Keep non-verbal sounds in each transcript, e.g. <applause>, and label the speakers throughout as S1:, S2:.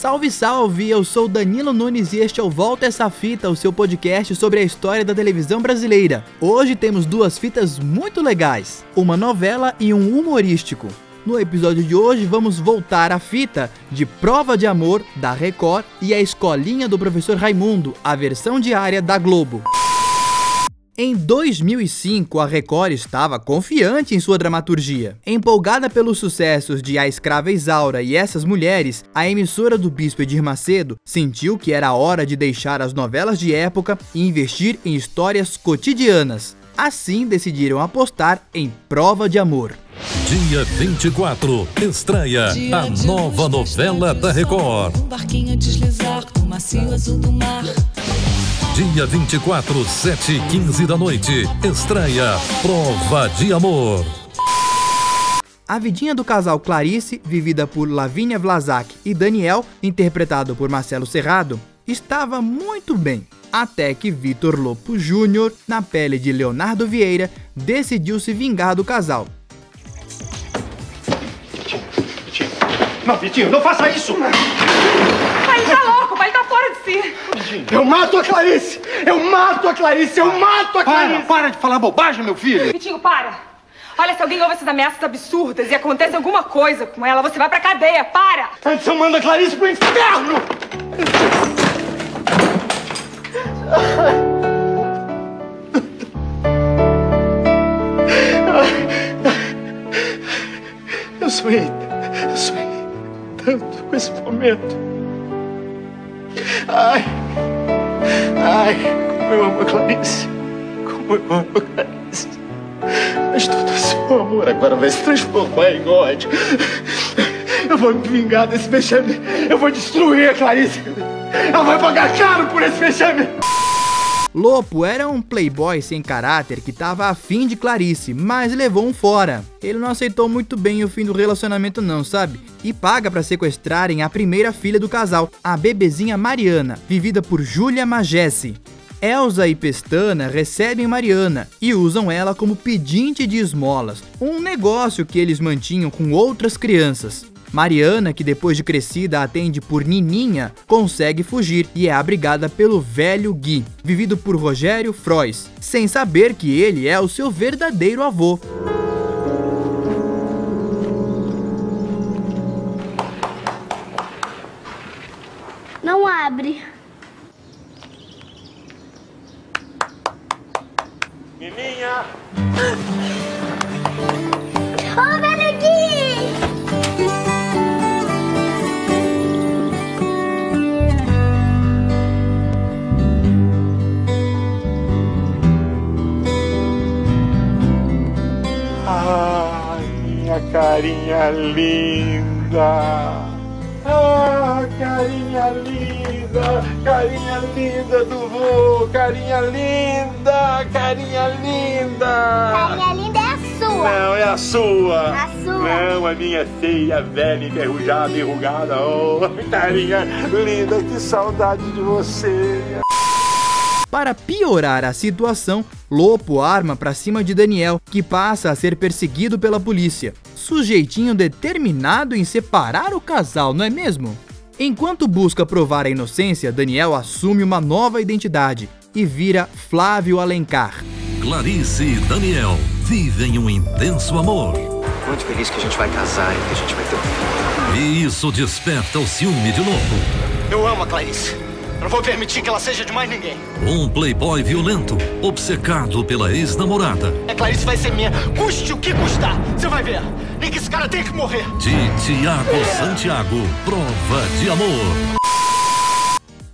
S1: Salve, salve! Eu sou Danilo Nunes e este é o Volta Essa Fita, o seu podcast sobre a história da televisão brasileira. Hoje temos duas fitas muito legais, uma novela e um humorístico. No episódio de hoje vamos voltar à fita de Prova de Amor da Record e a Escolinha do Professor Raimundo, a versão diária da Globo. Em 2005, a Record estava confiante em sua dramaturgia. Empolgada pelos sucessos de A Escrava Isaura e Essas Mulheres, a emissora do Bispo Edir Macedo sentiu que era hora de deixar as novelas de época e investir em histórias cotidianas. Assim, decidiram apostar em Prova de Amor.
S2: Dia 24, estreia Dia a nova novela da Record. Um barquinho deslizar no macio azul do mar. Dia 24, 7 e 15 da noite. Estreia Prova de Amor.
S1: A vidinha do casal Clarice, vivida por Lavínia Vlasak e Daniel, interpretado por Marcelo Serrado, estava muito bem. Até que Vitor Lopo Júnior, na pele de Leonardo Vieira, decidiu se vingar do casal.
S3: Vitinho, Vitinho. Não, Vitinho, não faça isso!
S4: Pai, tá louco, tá.
S3: Eu mato a Clarice! Eu mato a Clarice! Eu mato a Clarice!
S5: Para, para de falar bobagem, meu filho!
S4: Vitinho, para! Olha, se alguém ouve essas ameaças absurdas e acontece alguma coisa com ela, você vai pra cadeia, para!
S3: Antes eu mando a Clarice pro inferno! Eu sonhei, eu sonhei tanto com esse momento. Ai, ai, como eu amo a Clarice. Como eu amo a Clarice. Mas todo esse meu amor agora vai se transformar em ódio. Eu vou me vingar desse vexame. Eu vou destruir a Clarice. Ela vai pagar caro por esse vexame.
S1: Lopo era um playboy sem caráter que tava afim de Clarice, mas levou um fora. Ele não aceitou muito bem o fim do relacionamento não, sabe? E paga para sequestrarem a primeira filha do casal, a bebezinha Mariana, vivida por Júlia Magesse. Elsa e Pestana recebem Mariana e usam ela como pedinte de esmolas, um negócio que eles mantinham com outras crianças. Mariana, que depois de crescida atende por Nininha, consegue fugir e é abrigada pelo velho Gui, vivido por Rogério Frois, sem saber que ele é o seu verdadeiro avô.
S6: Não abre.
S3: Nininha! <laughs> carinha linda! Ah, carinha linda! Carinha linda do vô! Carinha linda! Carinha linda!
S6: Carinha linda é a sua!
S3: Não, é a sua!
S6: A sua!
S3: Não, a minha feia, velha, enferrujada, enrugada! Oh, <laughs> carinha linda! Que saudade de você!
S1: Para piorar a situação, Lopo arma para cima de Daniel, que passa a ser perseguido pela polícia. Sujeitinho determinado em separar o casal, não é mesmo? Enquanto busca provar a inocência, Daniel assume uma nova identidade e vira Flávio Alencar.
S2: Clarice e Daniel vivem um intenso amor.
S7: Muito feliz que a gente vai casar e que a gente vai ter um filho.
S2: E isso desperta o ciúme de novo.
S7: Eu amo a Clarice. Eu não vou permitir que ela seja de mais ninguém.
S2: Um playboy violento, obcecado pela ex-namorada.
S7: A Clarice vai ser minha, custe o que custar. Você vai ver. Nem que esse cara tenha que morrer.
S2: De Tiago Santiago, Prova de Amor.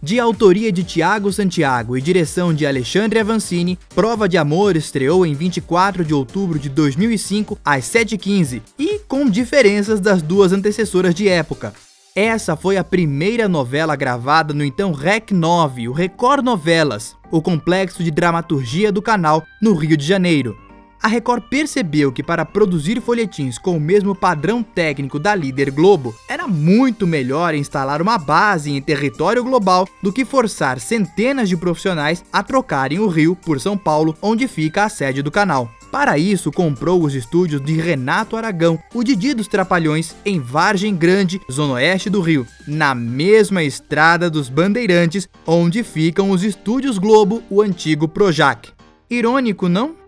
S1: De autoria de Tiago Santiago e direção de Alexandre Avancini, Prova de Amor estreou em 24 de outubro de 2005 às 7h15 e com diferenças das duas antecessoras de época. Essa foi a primeira novela gravada no então REC 9, o Record Novelas, o complexo de dramaturgia do canal no Rio de Janeiro. A Record percebeu que para produzir folhetins com o mesmo padrão técnico da líder Globo, era muito melhor instalar uma base em território global do que forçar centenas de profissionais a trocarem o Rio por São Paulo, onde fica a sede do canal. Para isso, comprou os estúdios de Renato Aragão, o Didi dos Trapalhões, em Vargem Grande, zona oeste do Rio, na mesma estrada dos Bandeirantes, onde ficam os estúdios Globo, o antigo Projac. Irônico, não?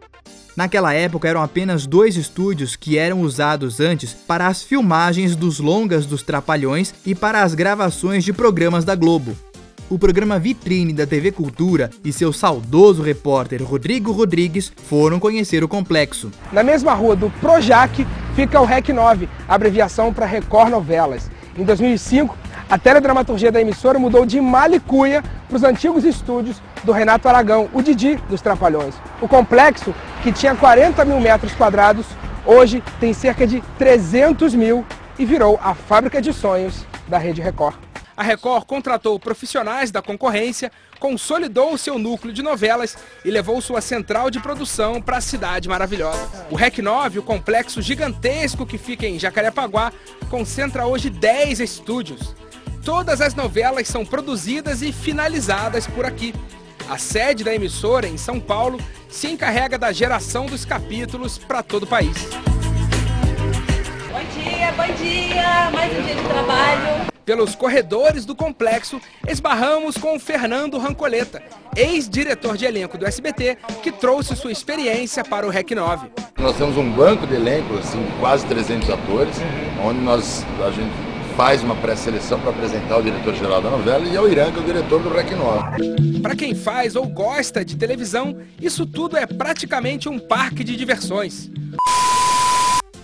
S1: Naquela época eram apenas dois estúdios que eram usados antes para as filmagens dos longas dos Trapalhões e para as gravações de programas da Globo o programa Vitrine da TV Cultura e seu saudoso repórter Rodrigo Rodrigues foram conhecer o complexo.
S8: Na mesma rua do Projac fica o REC 9, abreviação para Record Novelas. Em 2005, a teledramaturgia da emissora mudou de Malicuia para os antigos estúdios do Renato Aragão, o Didi dos Trapalhões. O complexo, que tinha 40 mil metros quadrados, hoje tem cerca de 300 mil e virou a fábrica de sonhos da Rede Record a Record contratou profissionais da concorrência, consolidou seu núcleo de novelas e levou sua central de produção para a cidade maravilhosa. O REC 9, o complexo gigantesco que fica em Jacarepaguá, concentra hoje 10 estúdios. Todas as novelas são produzidas e finalizadas por aqui. A sede da emissora, em São Paulo, se encarrega da geração dos capítulos para todo o país.
S9: Bom dia, bom dia! Mais um dia de trabalho.
S8: Pelos corredores do complexo, esbarramos com o Fernando Rancoleta, ex-diretor de elenco do SBT, que trouxe sua experiência para o REC 9.
S10: Nós temos um banco de elenco, assim, quase 300 atores, onde nós, a gente faz uma pré-seleção para apresentar o diretor-geral da novela e é o Irã, que é o diretor do REC 9.
S8: Para quem faz ou gosta de televisão, isso tudo é praticamente um parque de diversões.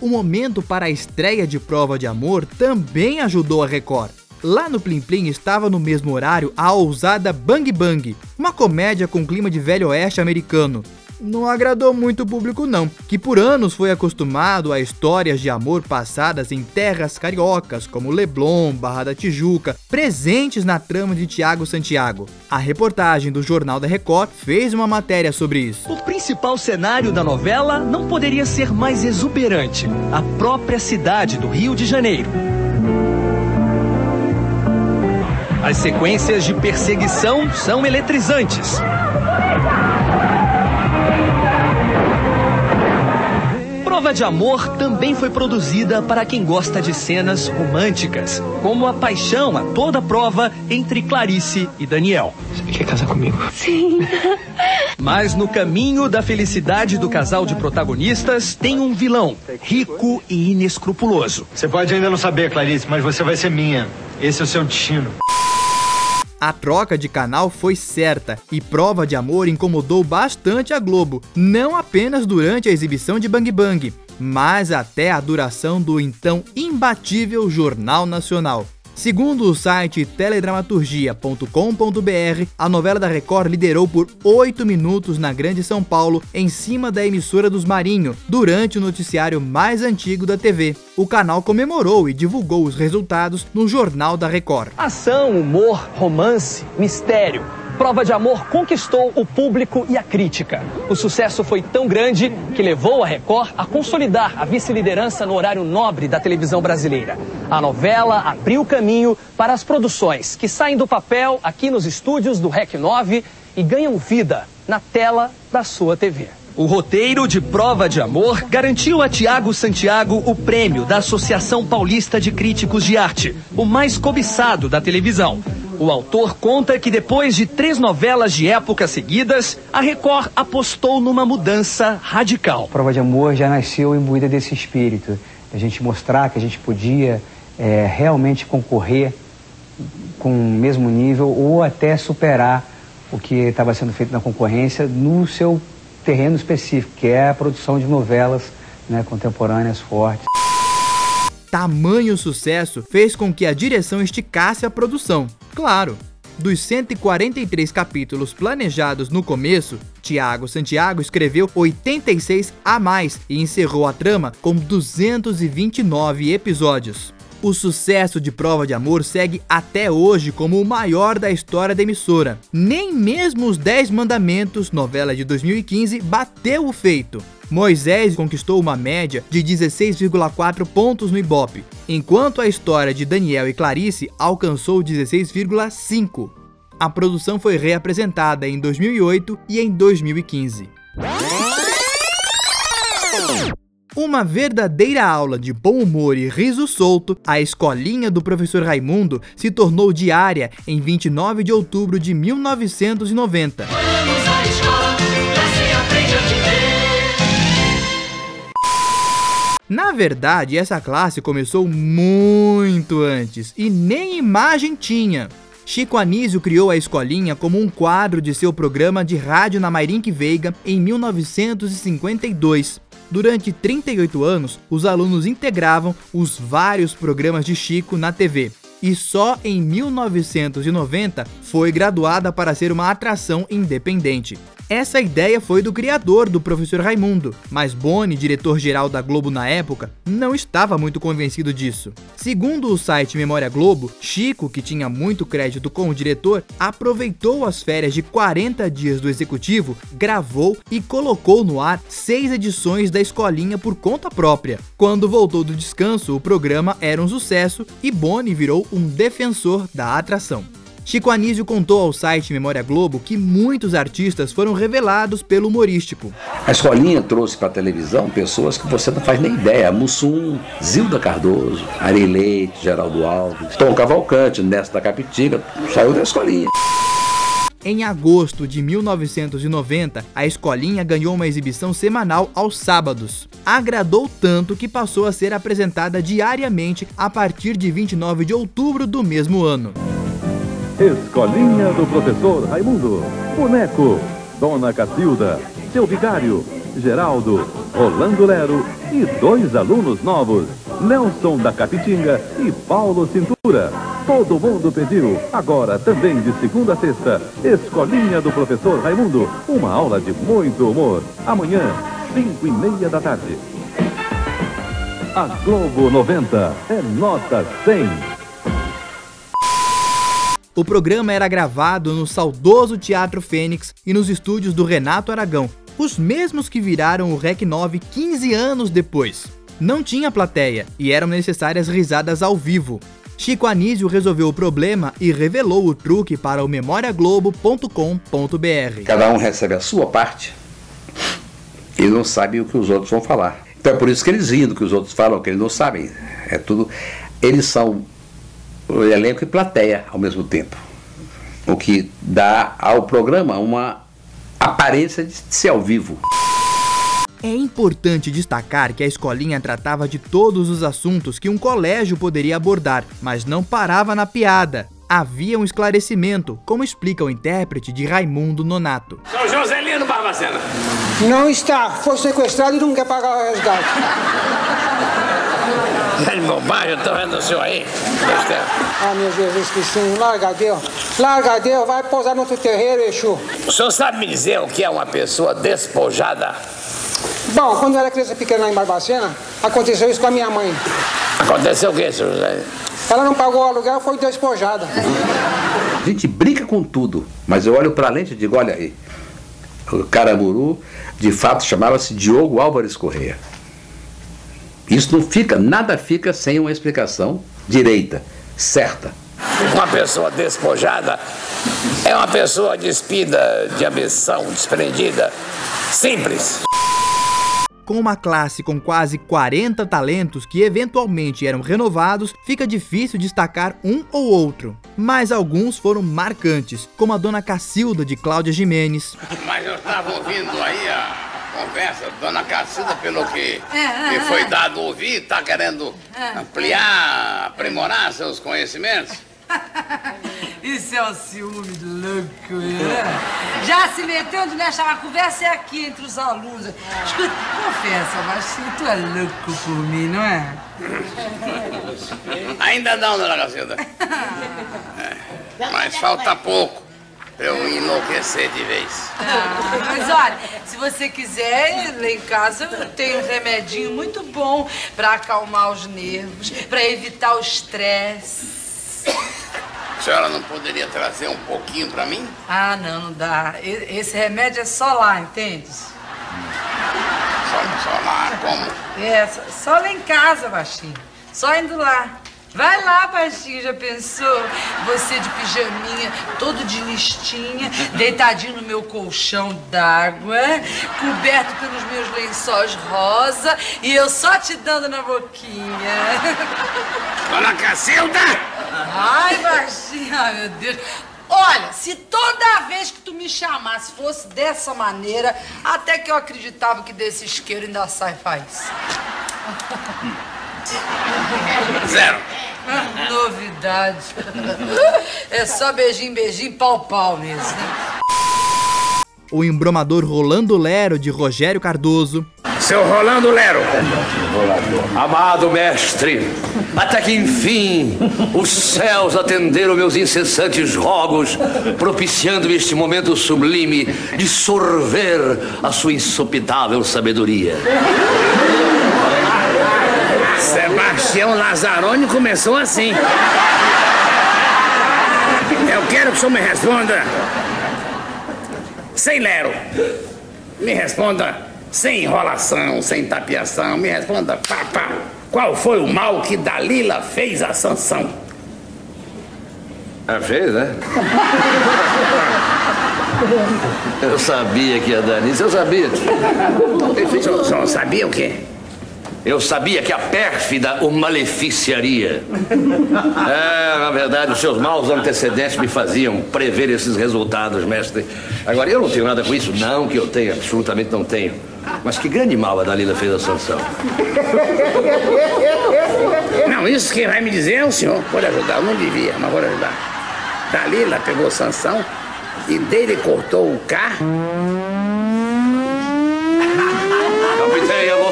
S1: O momento para a estreia de Prova de Amor também ajudou a Record. Lá no Plim Plim estava no mesmo horário a ousada Bang Bang, uma comédia com clima de velho oeste americano não agradou muito o público não, que por anos foi acostumado a histórias de amor passadas em terras cariocas como Leblon, Barra da Tijuca, presentes na trama de Tiago Santiago. A reportagem do Jornal da Record fez uma matéria sobre isso.
S11: O principal cenário da novela não poderia ser mais exuberante, a própria cidade do Rio de Janeiro. As sequências de perseguição são eletrizantes. Prova de Amor também foi produzida para quem gosta de cenas românticas, como a paixão a toda prova entre Clarice e Daniel.
S12: Você quer casar comigo?
S6: Sim. <laughs>
S11: Mas no caminho da felicidade do casal de protagonistas tem um vilão, rico e inescrupuloso.
S12: Você pode ainda não saber, Clarice, mas você vai ser minha. Esse é o seu destino.
S1: A troca de canal foi certa e Prova de Amor incomodou bastante a Globo, não apenas durante a exibição de Bang Bang, mas até a duração do então imbatível Jornal Nacional. Segundo o site teledramaturgia.com.br, a novela da Record liderou por 8 minutos na Grande São Paulo, em cima da emissora dos Marinho, durante o noticiário mais antigo da TV. O canal comemorou e divulgou os resultados no Jornal da Record.
S11: Ação, humor, romance, mistério Prova de Amor conquistou o público e a crítica. O sucesso foi tão grande que levou a Record a consolidar a vice-liderança no horário nobre da televisão brasileira. A novela abriu caminho para as produções que saem do papel aqui nos estúdios do REC 9 e ganham vida na tela da sua TV. O roteiro de Prova de Amor garantiu a Tiago Santiago o prêmio da Associação Paulista de Críticos de Arte, o mais cobiçado da televisão. O autor conta que depois de três novelas de época seguidas, a Record apostou numa mudança radical.
S13: Prova de Amor já nasceu imbuída desse espírito, a gente mostrar que a gente podia é, realmente concorrer com o mesmo nível ou até superar o que estava sendo feito na concorrência no seu terreno específico, que é a produção de novelas né, contemporâneas fortes.
S1: Tamanho sucesso fez com que a direção esticasse a produção. Claro, dos 143 capítulos planejados no começo, Tiago Santiago escreveu 86 a mais e encerrou a trama com 229 episódios. O sucesso de Prova de Amor segue até hoje como o maior da história da emissora. Nem mesmo os 10 Mandamentos, novela de 2015, bateu o feito. Moisés conquistou uma média de 16,4 pontos no Ibope, enquanto a história de Daniel e Clarice alcançou 16,5. A produção foi reapresentada em 2008 e em 2015. Uma verdadeira aula de bom humor e riso solto, a escolinha do professor Raimundo se tornou diária em 29 de outubro de 1990. Na verdade, essa classe começou muito antes e nem imagem tinha. Chico Anísio criou a escolinha como um quadro de seu programa de rádio na Mairink Veiga em 1952. Durante 38 anos, os alunos integravam os vários programas de Chico na TV. E só em 1990 foi graduada para ser uma atração independente. Essa ideia foi do criador do professor Raimundo, mas Boni, diretor-geral da Globo na época, não estava muito convencido disso. Segundo o site Memória Globo, Chico, que tinha muito crédito com o diretor, aproveitou as férias de 40 dias do executivo, gravou e colocou no ar seis edições da escolinha por conta própria. Quando voltou do descanso, o programa era um sucesso e Boni virou um defensor da atração. Chico Anísio contou ao site Memória Globo que muitos artistas foram revelados pelo humorístico.
S14: A escolinha trouxe para a televisão pessoas que você não faz nem ideia. Mussum, Zilda Cardoso, Ari Leite, Geraldo Alves, Tom Cavalcante, Nesta da Capitinga, saiu da escolinha.
S1: Em agosto de 1990, a escolinha ganhou uma exibição semanal aos sábados. Agradou tanto que passou a ser apresentada diariamente a partir de 29 de outubro do mesmo ano.
S15: Escolinha do Professor Raimundo. Boneco. Dona Cacilda. Seu Vigário. Geraldo. Rolando Lero. E dois alunos novos. Nelson da Capitinga e Paulo Cintura. Todo mundo pediu. Agora também de segunda a sexta. Escolinha do Professor Raimundo. Uma aula de muito humor. Amanhã, cinco e meia da tarde. A Globo 90 é nota 100.
S1: O programa era gravado no saudoso Teatro Fênix e nos estúdios do Renato Aragão, os mesmos que viraram o Rec 9 15 anos depois. Não tinha plateia e eram necessárias risadas ao vivo. Chico Anísio resolveu o problema e revelou o truque para o memoriaglobo.com.br.
S14: Cada um recebe a sua parte e não sabe o que os outros vão falar. Então é por isso que eles riem do que os outros falam, que eles não sabem. É tudo. Eles são elenco e plateia ao mesmo tempo. O que dá ao programa uma aparência de ser ao vivo.
S1: É importante destacar que a escolinha tratava de todos os assuntos que um colégio poderia abordar, mas não parava na piada. Havia um esclarecimento, como explica o intérprete de Raimundo Nonato.
S16: São Joselino Barbacena.
S17: Não está, foi sequestrado e não quer pagar o resgate.
S16: É de bobagem, eu tô vendo o senhor aí.
S17: Ah, meu Jesus Cristo, larga Deus. Larga Deus, vai pousar no outro terreiro, Exu.
S16: O senhor sabe me dizer o que é uma pessoa despojada?
S17: Bom, quando eu era criança pequena lá em Barbacena, aconteceu isso com a minha mãe.
S16: Aconteceu o quê, senhor José?
S17: Ela não pagou o aluguel, foi despojada.
S14: A gente brinca com tudo, mas eu olho para a lente e digo, olha aí, o Caramuru, de fato, chamava-se Diogo Álvares Correia. Isso não fica, nada fica sem uma explicação direita, certa.
S16: Uma pessoa despojada é uma pessoa despida de ambição, desprendida, simples.
S1: Com uma classe com quase 40 talentos que eventualmente eram renovados, fica difícil destacar um ou outro. Mas alguns foram marcantes, como a dona Cacilda de Cláudia Jimenez.
S16: Mas eu estava ouvindo aí a conversa, dona Cacilda, pelo que me foi dado ouvir, está querendo ampliar, aprimorar seus conhecimentos? <laughs>
S9: Isso é um ciúme louco, né? Já se meteu onde mexe a conversa é aqui entre os alunos. Escuta, confessa, mas tu é louco por mim, não é?
S16: Ainda não, dona Cacilda. <laughs> É, mas falta pouco. Pra eu enlouquecer de vez.
S9: Ah, mas olha, se você quiser, lá em casa eu tenho um remedinho muito bom pra acalmar os nervos, pra evitar o estresse.
S16: A senhora não poderia trazer um pouquinho pra mim?
S9: Ah, não, não dá. Esse remédio é só lá, entende?
S16: Só, só lá, como?
S9: É, só, só lá em casa, baixinho. Só indo lá. Vai lá, baixinho, já pensou? Você de pijaminha, todo de listinha, deitadinho no meu colchão d'água, coberto pelos meus lençóis rosa e eu só te dando na boquinha.
S16: Dona Cacilda!
S9: Ai, baixinho, ai meu Deus. Olha, se toda vez que tu me chamasse fosse dessa maneira, até que eu acreditava que desse isqueiro ainda sai faísca.
S16: Zero. <laughs>
S9: Novidade. É só beijinho, beijinho, pau, pau mesmo, né?
S1: O embromador Rolando Lero de Rogério Cardoso,
S16: Seu Rolando Lero.
S18: Amado mestre, até que enfim os céus atenderam meus incessantes rogos, propiciando este momento sublime de sorver a sua insopitável sabedoria.
S16: Sebastião Lazzaroni começou assim. Eu quero que o senhor me responda. Sem lero. Me responda sem enrolação, sem tapiação. Me responda, pá, pá. Qual foi o mal que Dalila fez a Sansão?
S18: É fez, né? Eu sabia que ia dar nisso, eu sabia.
S16: Senhor, o senhor sabia o quê?
S18: Eu sabia que a pérfida o maleficiaria. <laughs> É, na verdade, os seus maus antecedentes me faziam prever esses resultados, mestre. Agora, eu não tenho nada com isso, não que eu tenha, absolutamente não tenho. Mas que grande mal a Dalila fez a Sansão.
S16: Não, isso quem vai me dizer é o senhor. Pode ajudar, eu não devia, mas pode ajudar. Dalila pegou Sansão e dele cortou o carro.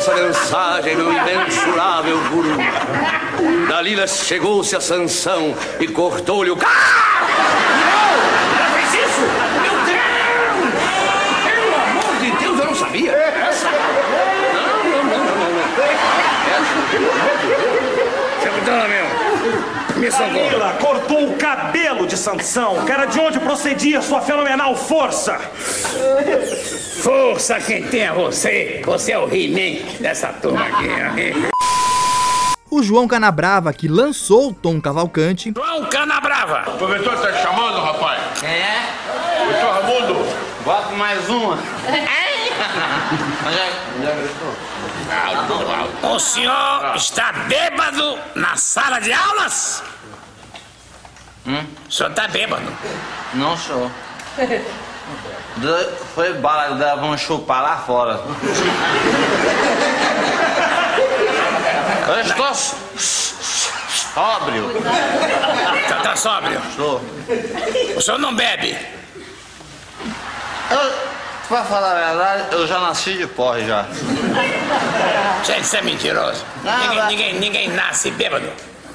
S18: Captei a vossa mensagem, meu imensurável guru. Dalila chegou-se a Sansão e cortou-lhe o carro.
S16: Ela fez isso?
S18: Meu Deus! Pelo amor de Deus, eu não sabia. Essa... Não, não, não, não, não. Essa, Deus.
S16: Seu Bartolomeu, me socorro.
S19: Dalila cortou o cabelo de Sansão, que era de onde procedia sua fenomenal força.
S16: Força quem tem é você. Você é o He-Man dessa turma aqui.
S1: o João Canabrava, que lançou Tom Cavalcante,
S16: João Canabrava.
S5: O professor tá chamando, rapaz?
S16: É?
S5: Professor Ramundo.
S16: Bota mais uma. O senhor está bêbado na sala de aulas?
S20: Hum?
S16: O senhor está bêbado?
S20: Não sou. <laughs> Foi bala, vamos chupar lá fora. Eu estou sóbrio.
S16: Tá, tá sóbrio?
S20: Estou.
S16: O senhor não bebe?
S20: Eu, pra falar a verdade, eu já nasci de porre já.
S16: Gente, isso é mentiroso.
S20: Não,
S16: ninguém,
S20: vai-
S16: ninguém, ninguém nasce bêbado.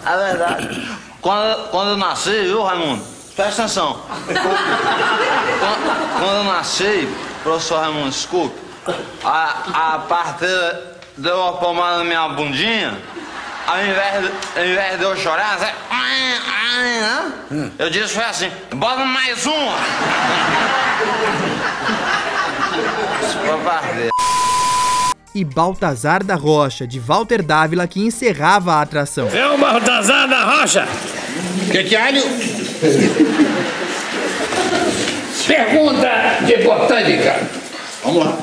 S20: É verdade. Quando, quando eu nasci, viu, Raimundo? Presta atenção. Quando, quando eu nasci, professor Raimundo, escuta, a, a parteira deu uma pomada na minha bundinha, ao invés, de, ao invés de eu chorar, ai, ai, eu disse foi assim, bota mais. Isso foi parteira.
S1: e Baltazar da Rocha, de Walter Dávila, que encerrava a atração.
S16: É o Baltazar da Rocha. Que que alho? <laughs> Pergunta de botânica. Vamos lá.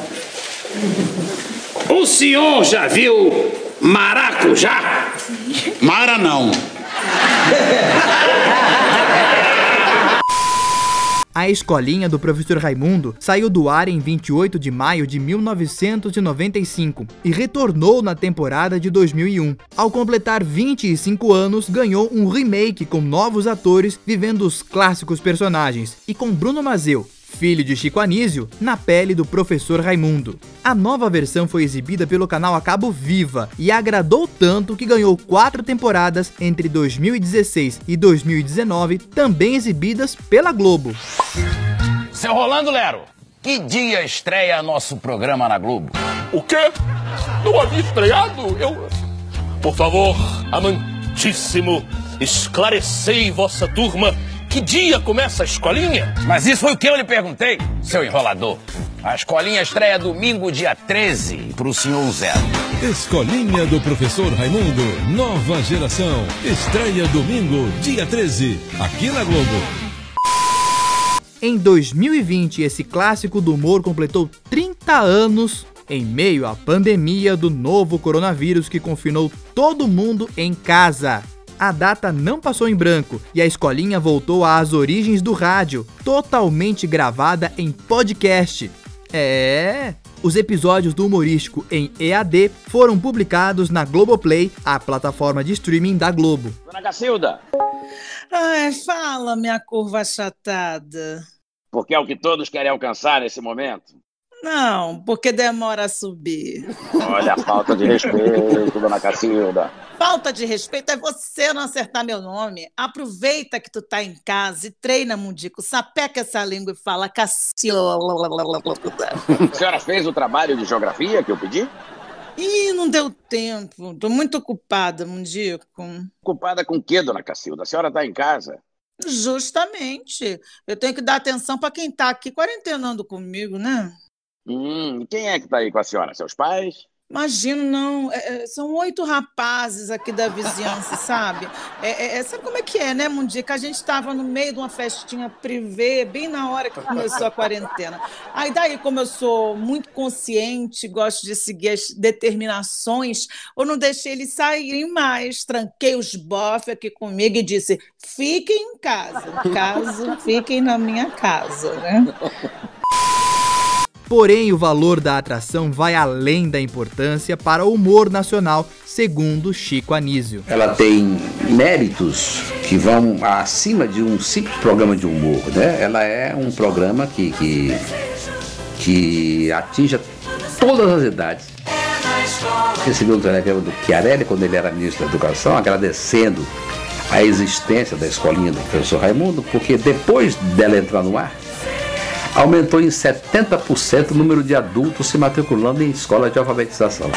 S16: O senhor já viu maracujá?
S5: Mara não. <laughs>
S1: A escolinha do professor Raimundo saiu do ar em 28 de maio de 1995 e retornou na temporada de 2001. Ao completar 25 anos, ganhou um remake com novos atores vivendo os clássicos personagens e com Bruno Mazeu, filho de Chico Anísio, na pele do professor Raimundo. A nova versão foi exibida pelo canal a cabo Viva e agradou tanto que ganhou quatro temporadas entre 2016 e 2019, também exibidas pela Globo.
S21: Seu Rolando Lero, que dia estreia nosso programa na Globo?
S5: O quê? Não havia estreado? Eu. Por favor, amantíssimo, esclarecei vossa turma que dia começa a escolinha?
S21: Mas isso foi o que eu lhe perguntei, seu enrolador. A escolinha estreia domingo, dia 13, pro senhor Zero.
S2: Escolinha do Professor Raimundo, nova geração. Estreia domingo, dia 13, aqui na Globo.
S1: Em 2020, esse clássico do humor completou 30 anos em meio à pandemia do novo coronavírus que confinou todo mundo em casa. A data não passou em branco e a escolinha voltou às origens do rádio, totalmente gravada em podcast. É, os episódios do humorístico em EAD foram publicados na Globoplay, a plataforma de streaming da Globo.
S21: Dona Cacilda.
S22: Ai, fala, minha curva achatada.
S21: Porque é o que todos querem alcançar nesse momento.
S22: Não, porque demora a subir.
S21: Olha a falta de respeito, dona Cacilda.
S22: Falta de respeito é você não acertar meu nome. Aproveita que tu tá em casa e treina, Mundico. Sapeca essa língua e fala Cacilda.
S21: A senhora fez o trabalho de geografia que eu pedi?
S22: Ih, não deu tempo. Tô muito ocupada, Mundico.
S21: Ocupada com o quê, dona Cacilda? A senhora tá em casa?
S22: Justamente. Eu tenho que dar atenção para quem tá aqui quarentenando comigo, né?
S21: Hum, quem é que tá aí com a senhora? Seus pais?
S22: Imagino, não. É, é, são oito rapazes aqui da vizinhança, sabe? É, é, sabe como é que é, né, Mundica? A gente estava no meio de uma festinha privê, bem na hora que começou a quarentena. Aí daí, como eu sou muito consciente, gosto de seguir as determinações, eu não deixei eles saírem mais. Tranquei os bofs aqui comigo e disse, fiquem em casa. Caso, fiquem na minha casa, né?
S1: Porém, o valor da atração vai além da importância para o humor nacional, segundo Chico Anísio.
S14: Ela tem méritos que vão acima de um simples programa de humor, né? Ela é um programa que, que, que atinge todas as idades. Recebi um telegrama do Chiarelli quando ele era ministro da Educação, agradecendo a existência da escolinha do professor Raimundo, porque depois dela entrar no ar, aumentou em 70% o número de adultos se matriculando em escola de alfabetização.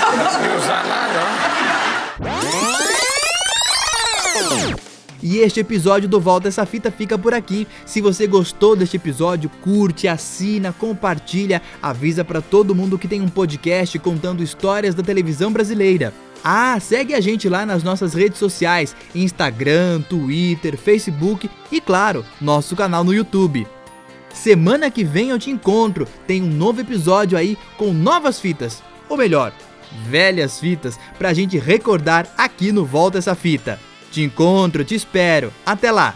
S1: E este episódio do Volta Essa Fita fica por aqui. Se você gostou deste episódio, curte, assina, compartilha, avisa para todo mundo que tem um podcast contando histórias da televisão brasileira. Ah, segue a gente lá nas nossas redes sociais: Instagram, Twitter, Facebook e, claro, nosso canal no YouTube. Semana que vem eu te encontro. Tem um novo episódio aí com novas fitas. Ou melhor, velhas fitas pra gente recordar aqui no Volta essa fita. Te encontro, te espero. Até lá.